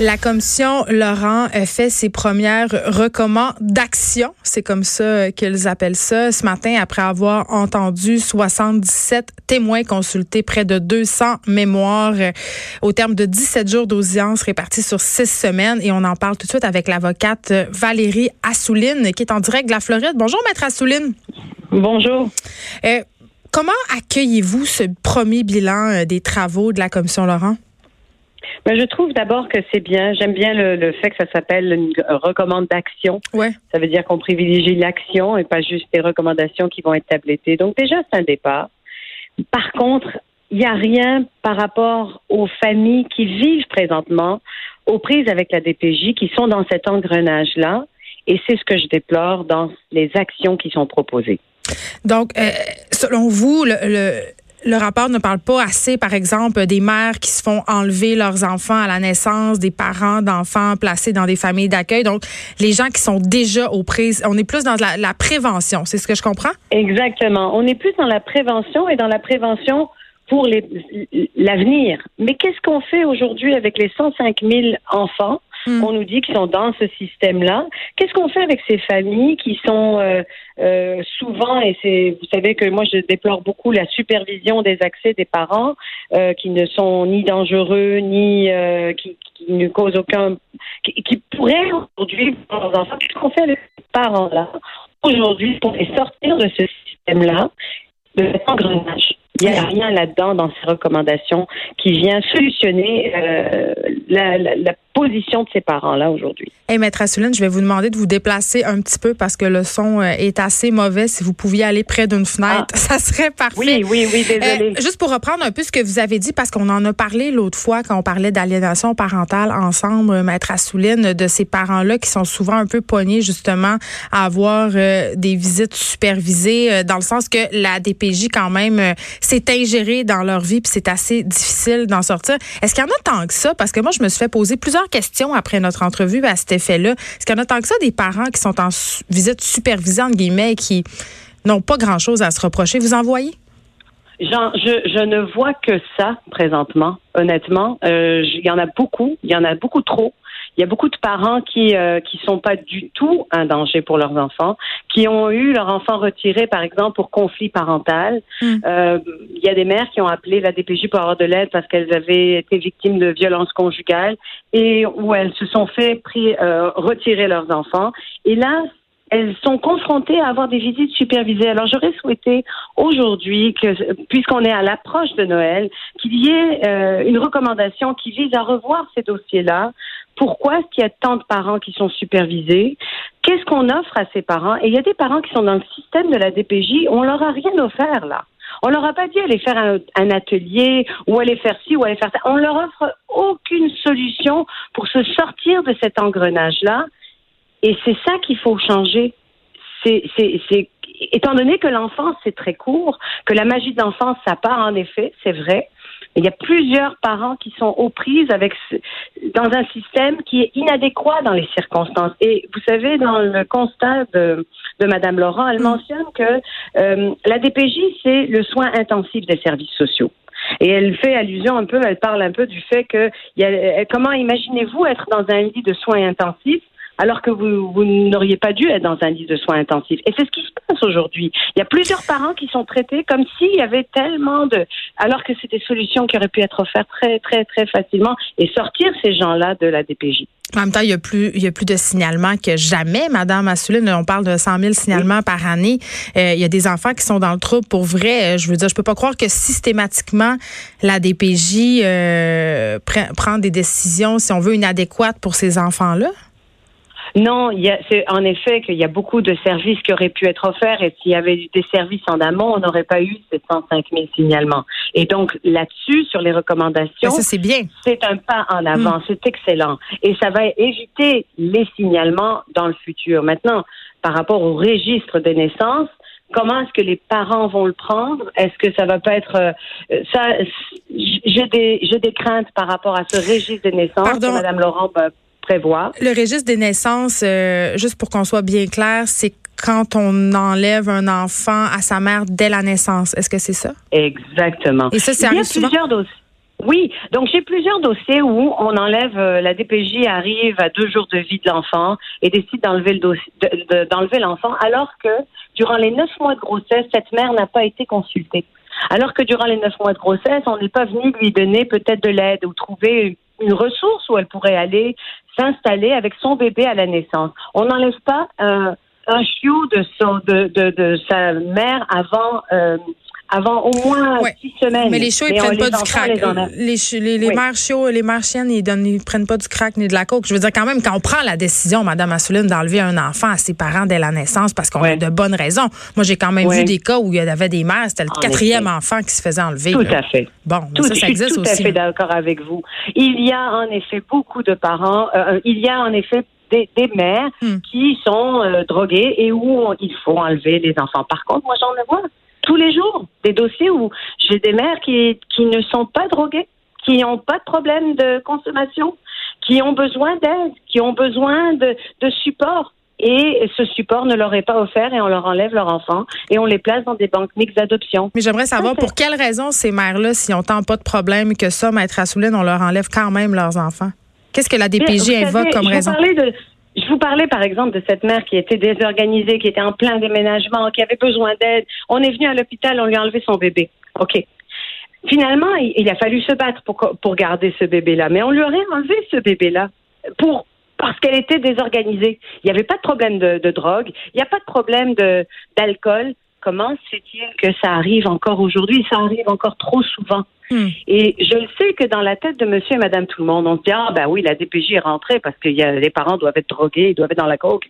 La commission Laurent fait ses premières recommandations, c'est comme ça qu'ils appellent ça, ce matin après avoir entendu 77 témoins consultés, près de 200 mémoires au terme de 17 jours d'audience répartis sur six semaines. Et on en parle tout de suite avec l'avocate Valérie Assouline qui est en direct de la Floride. Bonjour, maître Assouline. Bonjour. Euh, comment accueillez-vous ce premier bilan euh, des travaux de la commission Laurent? Ben, je trouve d'abord que c'est bien. J'aime bien le, fait que ça s'appelle une recommandation. Ouais. Ça veut dire qu'on privilégie l'action et pas juste des recommandations qui vont être tablettées. Donc déjà, c'est un départ. Par contre, il n'y a rien par rapport aux familles qui vivent présentement aux prises avec la DPJ, qui sont dans cet engrenage-là. Et c'est ce que je déplore dans les actions qui sont proposées. Donc, euh, selon vous, le le rapport ne parle pas assez, par exemple, des mères qui se font enlever leurs enfants à la naissance, des parents d'enfants placés dans des familles d'accueil. Donc, les gens qui sont déjà aux prises, on est plus dans la, la prévention, c'est ce que je comprends? Exactement. On est plus dans la prévention et dans la prévention pour l'avenir. Mais qu'est-ce qu'on fait aujourd'hui avec les 105 000 enfants? Hmm. On nous dit qu'ils sont dans ce système-là. Qu'est-ce qu'on fait avec ces familles qui sont euh, euh, souvent, et c'est, vous savez que moi je déplore beaucoup la supervision des accès des parents euh, qui ne sont ni dangereux ni qui, ne causent aucun, qui, pourraient aujourd'hui leurs enfants. Qu'est-ce qu'on fait avec ces parents-là aujourd'hui pour les sortir de ce système-là, de cet engrenage? Il n'y a rien là-dedans dans ces recommandations qui vient solutionner la, position de ces parents-là aujourd'hui. Et hey, Maître Assouline, je vais vous demander de vous déplacer un petit peu parce que le son euh, est assez mauvais. Si vous pouviez aller près d'une fenêtre, ah. ça serait parfait. Oui, oui, oui, désolé. Euh, juste pour reprendre un peu ce que vous avez dit, parce qu'on en a parlé l'autre fois quand on parlait d'aliénation parentale ensemble, Maître Assouline, de ces parents-là qui sont souvent un peu poignés justement à avoir euh, des visites supervisées, euh, dans le sens que la DPJ quand même c'est ingéré dans leur vie puis c'est assez difficile d'en sortir. Est-ce qu'il y en a tant que ça? Parce que moi, je me suis fait poser plusieurs questions après notre entrevue à cet effet-là. Est-ce en a tant que ça des parents qui sont en visite supervisée, entre guillemets, qui n'ont pas grand-chose à se reprocher? Vous en voyez? Jean, je, je ne vois que ça présentement, honnêtement. Euh, il y en a beaucoup, il y en a beaucoup trop. Il y a beaucoup de parents qui euh, qui sont pas du tout un danger pour leurs enfants, qui ont eu leur enfant retiré, par exemple, pour conflit parental. Hmm. Euh, il y a des mères qui ont appelé la DPJ pour avoir de l'aide parce qu'elles avaient été victimes de violences conjugales et où elles se sont fait pris, euh, retirer leurs enfants. Et là, elles sont confrontées à avoir des visites supervisées. Alors j'aurais souhaité aujourd'hui que, puisqu'on est à l'approche de Noël, qu'il y ait euh, une recommandation qui vise à revoir ces dossiers-là. Pourquoi est-ce qu'il y a tant de parents qui sont supervisés? Qu'est-ce qu'on offre à ces parents? Et il y a des parents qui sont dans le système de la DPJ, on leur a rien offert là. On leur a pas dit aller faire un, atelier ou aller faire ci ou aller faire ça. On leur offre aucune solution pour se sortir de cet engrenage-là et c'est ça qu'il faut changer. C'est, étant donné que l'enfance c'est très court, que la magie de l'enfance ça part en effet, c'est vrai. Il y a plusieurs parents qui sont aux prises avec dans un système qui est inadéquat dans les circonstances. Et vous savez, dans le constat de, de Madame Laurent, elle mm. mentionne que euh, la DPJ c'est le soin intensif des services sociaux. Et elle fait allusion un peu, elle parle un peu du fait que y a, comment imaginez-vous être dans un lit de soins intensifs alors que vous, vous n'auriez pas dû être dans un lit de soins intensifs. Et c'est ce qui se passe aujourd'hui. Il y a plusieurs parents qui sont traités comme s'il y avait tellement de... alors que c'est des solutions qui auraient pu être offertes très, très, très facilement et sortir ces gens-là de la DPJ. En même temps, il y a plus, il y a plus de signalements que jamais, Madame Assouline. On parle de 100 000 signalements par année. Euh, il y a des enfants qui sont dans le trouble pour vrai. Euh, je veux dire, je peux pas croire que systématiquement la DPJ euh, prend des décisions, si on veut, inadéquates pour ces enfants-là. Non, c'est en effet qu'il y a beaucoup de services qui auraient pu être offerts et s'il y avait eu des services en amont, on n'aurait pas eu ces 105 000 signalements. Et donc là-dessus, sur les recommandations, c'est bien. C'est un pas en avant, mm. c'est excellent et ça va éviter les signalements dans le futur. Maintenant, par rapport au registre des naissances, comment est-ce que les parents vont le prendre? Est-ce que ça va pas être euh, ça J'ai des j'ai des craintes par rapport à ce registre des naissances Madame Laurent le registre des naissances, euh, juste pour qu'on soit bien clair, c'est quand on enlève un enfant à sa mère dès la naissance. Est-ce que c'est ça? Exactement. Et ça, c'est Il y a plusieurs dossiers. Oui, donc j'ai plusieurs dossiers où on enlève, euh, la DPJ arrive à deux jours de vie de l'enfant et décide d'enlever le dossier, d'enlever l'enfant, alors que durant les neuf mois de grossesse, cette mère n'a pas été consultée. Alors que durant les neuf mois de grossesse, on n'est pas venu lui donner peut-être de l'aide ou trouver une ressource où elle pourrait aller s'installer avec son bébé à la naissance. On n'enlève pas euh, un chiot de, son, de, de, de, sa mère avant euh, avant au moins six semaines. Mais les chiots, ils prennent pas du crack. Les, les, les, mères chiots, les mères chiennes, ils, donnent, ils prennent pas du crack ni de la coke. Je veux dire, quand même, quand on prend la décision, Madame Assouline, d'enlever un enfant à ses parents dès la naissance parce qu'on a de bonnes raisons. Moi, j'ai quand même vu des cas où il y avait des mères, c'était le quatrième enfant qui se faisait enlever. Tout à fait. Bon, tout, ça, ça existe je suis tout à fait d'accord avec vous. Il y a en effet beaucoup de parents, euh, euh, il y a en effet des, des, mères hmm. qui sont euh, droguées et où il faut enlever les enfants. Par contre, moi, j'en vois tous les jours des dossiers où j'ai des mères qui, qui ne sont pas droguées, qui n'ont pas de problème de consommation, qui ont besoin d'aide, qui ont besoin de, de support. Et ce support ne leur est pas offert et on leur enlève leur enfant et on les place dans des banques mixtes d'adoption. Mais j'aimerais savoir pour quelles raisons ces mères-là, si on tant pas de problème que ça, Maître Assouline, on leur enlève quand même leurs enfants? Qu'est-ce que la DPJ invoque comme raison? De, je vous parlais par exemple de cette mère qui était désorganisée, qui était en plein déménagement, qui avait besoin d'aide. On est venu à l'hôpital, on lui a enlevé son bébé. OK. Finalement, il, a fallu se battre pour, pour garder ce bébé-là. Mais on lui aurait enlevé ce bébé-là pour parce qu'elle était désorganisée. Il n'y avait pas de problème de, de drogue, il n'y a pas de problème d'alcool. Comment c'est-il que ça arrive encore aujourd'hui? Ça arrive encore trop souvent. Hmm. Et je le sais que dans la tête de monsieur et madame tout le monde, on se dit, ah ben oui, la DPJ est rentrée parce que y a, les parents doivent être drogués, ils doivent être dans la coke.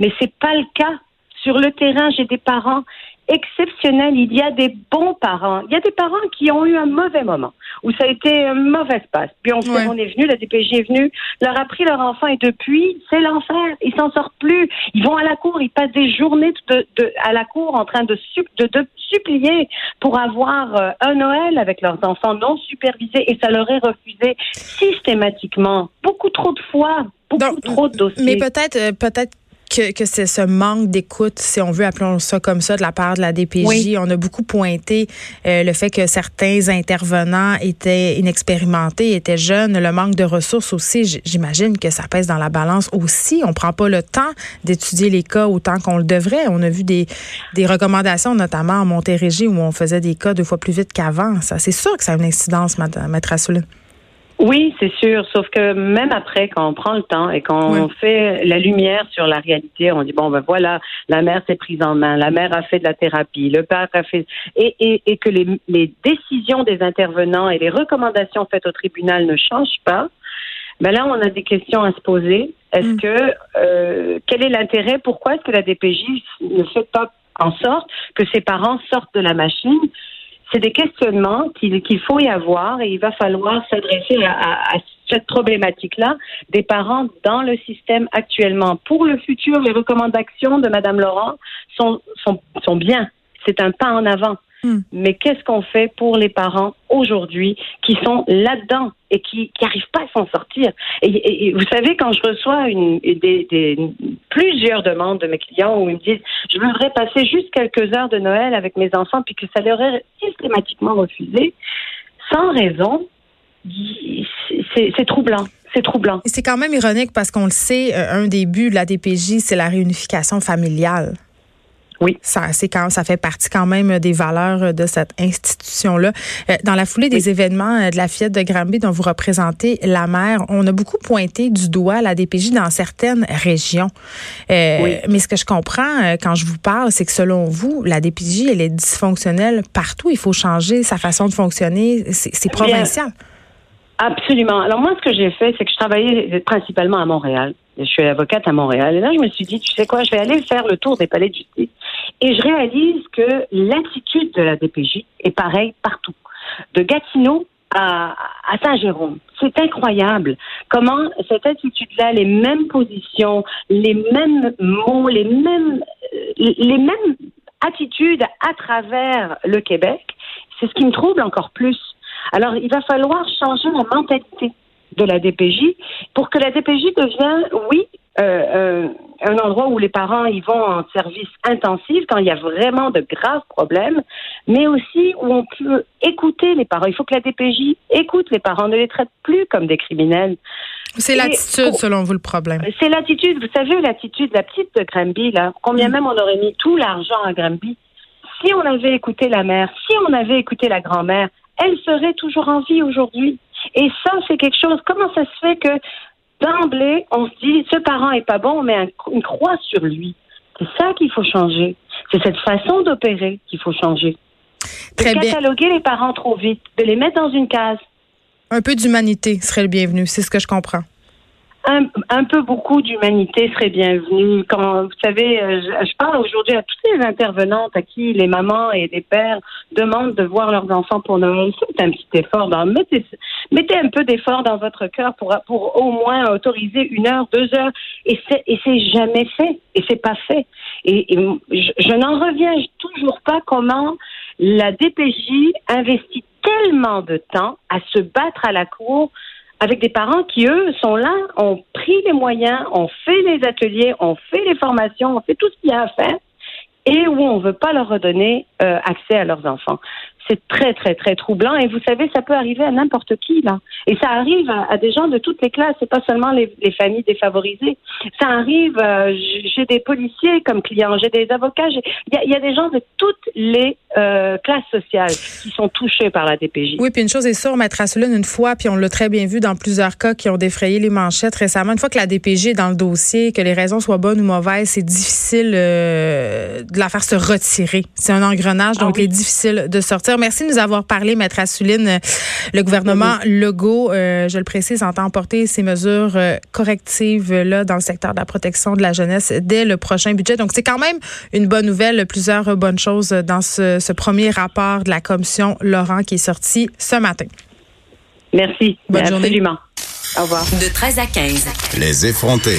Mais c'est pas le cas. Sur le terrain, j'ai des parents exceptionnel. Il y a des bons parents. Il y a des parents qui ont eu un mauvais moment, où ça a été un mauvais passe. Puis on, on est venu, la DPJ est venue, leur a pris leur enfant et depuis, c'est l'enfer. Ils s'en sortent plus. Ils vont à la cour, ils passent des journées de, de, à la cour en train de, de, de supplier pour avoir euh, un Noël avec leurs enfants non supervisés et ça leur est refusé systématiquement. Beaucoup trop de fois, beaucoup trop de dossiers. Mais peut-être, euh, peut-être que, c'est ce manque d'écoute, si on veut appeler ça comme ça, de la part de la DPJ. On a beaucoup pointé euh, le fait que certains intervenants étaient inexpérimentés, étaient jeunes, le manque de ressources aussi. J'imagine que ça pèse dans la balance aussi. On prend pas le temps d'étudier les cas autant qu'on le devrait. On a vu des, des recommandations, notamment en Montérégie, où on faisait des cas deux fois plus vite qu'avant. Ça, c'est sûr que ça a une incidence, Maître Assouline. Oui, c'est sûr. Sauf que même après, quand on prend le temps et quand on fait la lumière sur la réalité, on dit bon ben voilà, la mère s'est prise en main, la mère a fait de la thérapie, le père a fait et, et, et que les, les décisions des intervenants et les recommandations faites au tribunal ne changent pas. Ben là, on a des questions à se poser. Est-ce mm. que euh, quel est l'intérêt? Pourquoi est-ce que la DPJ ne fait pas en sorte que ses parents sortent de la machine? C'est des questionnements qu'il faut y avoir et il va falloir s'adresser à, cette problématique-là des parents dans le système actuellement. Pour le futur, les recommandations de Mme Laurent sont, sont, sont bien. C'est un pas en avant. Hmm. Mais qu'est-ce qu'on fait pour les parents aujourd'hui qui sont là-dedans et qui n'arrivent pas à s'en sortir? Et, vous savez, quand je reçois une, des, plusieurs demandes de mes clients où ils me disent je voudrais passer juste quelques heures de Noël avec mes enfants puis que ça leur est systématiquement refusé, sans raison, c'est troublant. C'est troublant. C'est quand même ironique parce qu'on le sait, euh, un des buts de la DPJ, c'est la réunification familiale. Oui. Ça, c'est quand, ça fait partie quand même des valeurs de cette institution-là. Euh, dans la foulée des événements euh, de la fillette de Granby dont vous représentez la mère, on a beaucoup pointé du doigt la DPJ dans certaines régions. Euh, mais ce que je comprends quand je vous parle, c'est que selon vous, la DPJ, elle est dysfonctionnelle partout. Il faut changer sa façon de fonctionner. C'est provincial. Absolument. Alors moi, ce que j'ai fait, c'est que je travaillais principalement à Montréal. Je suis avocate à Montréal. Et là, je me suis dit, tu sais quoi, je vais aller faire le tour des palais de justice. Et je réalise que l'attitude de la DPJ est pareille partout. De Gatineau à, Saint-Jérôme. C'est incroyable comment cette attitude-là, les mêmes positions, les mêmes mots, les mêmes, les mêmes attitudes à travers le Québec, c'est ce qui me trouble encore plus. Alors, il va falloir changer la mentalité de la DPJ pour que la DPJ devienne, oui, euh, euh, un endroit où les parents y vont en service intensif quand il y a vraiment de graves problèmes, mais aussi où on peut écouter les parents. Il faut que la DPJ écoute les parents, ne les traite plus comme des criminels. C'est l'attitude, selon vous, le problème. C'est l'attitude. Vous savez, l'attitude, la petite de Granby, là, combien mm. même on aurait mis tout l'argent à Granby. Si on avait écouté la mère, si on avait écouté la grand-mère, elle serait toujours en vie aujourd'hui. Et ça, c'est quelque chose. Comment ça se fait que d'emblée, on se dit, ce parent est pas bon, on met une croix sur lui. C'est ça qu'il faut changer. C'est cette façon d'opérer qu'il faut changer. Très de cataloguer les parents trop vite, de les mettre dans une case. Un peu d'humanité serait le bienvenu, c'est ce que je comprends un, peu beaucoup d'humanité serait bienvenue. Quand vous savez, euh, je, parle aujourd'hui à toutes les intervenantes à qui les mamans et les pères demandent de voir leurs enfants pour Noël. C'est un petit effort. mettez, mettez un peu d'effort dans votre cœur pour, pour au moins autoriser une heure, deux heures. Et c'est, et c'est jamais fait. Et c'est pas fait. Et, je n'en reviens toujours pas comment la DPJ investit tellement de temps à se battre à la cour avec des parents qui, eux, sont là, ont pris les moyens, ont fait les ateliers, ont fait les formations, ont fait tout ce qu'il y a à faire et où on ne veut pas leur redonner euh, accès à leurs enfants c'est très, très, très troublant. Et vous savez, ça peut arriver à n'importe qui, là. Et ça arrive à, des gens de toutes les classes. C'est pas seulement les, familles défavorisées. Ça arrive, euh, j'ai des policiers comme clients, j'ai des avocats. Il y, a des gens de toutes les euh, classes sociales qui sont touchés par la DPJ. Oui, puis une chose est sûre, Maître Asselin, une fois, puis on l'a très bien vu dans plusieurs cas qui ont défrayé les manchettes récemment, une fois que la DPJ est dans le dossier, que les raisons soient bonnes ou mauvaises, c'est difficile euh, de la faire se retirer. C'est un engrenage, donc ah il est difficile de sortir. Merci de nous avoir parlé, Maître Assouline. Le gouvernement Legault, euh, je le précise, entend porter ces mesures euh, correctives là dans le secteur de la protection de la jeunesse dès le prochain budget. Donc, c'est quand même une bonne nouvelle, plusieurs bonnes choses dans ce, premier rapport de la commission Laurent qui est sorti ce matin. Merci. Bonne journée. Absolument. Au revoir. De 13 à 15. Les effrontés.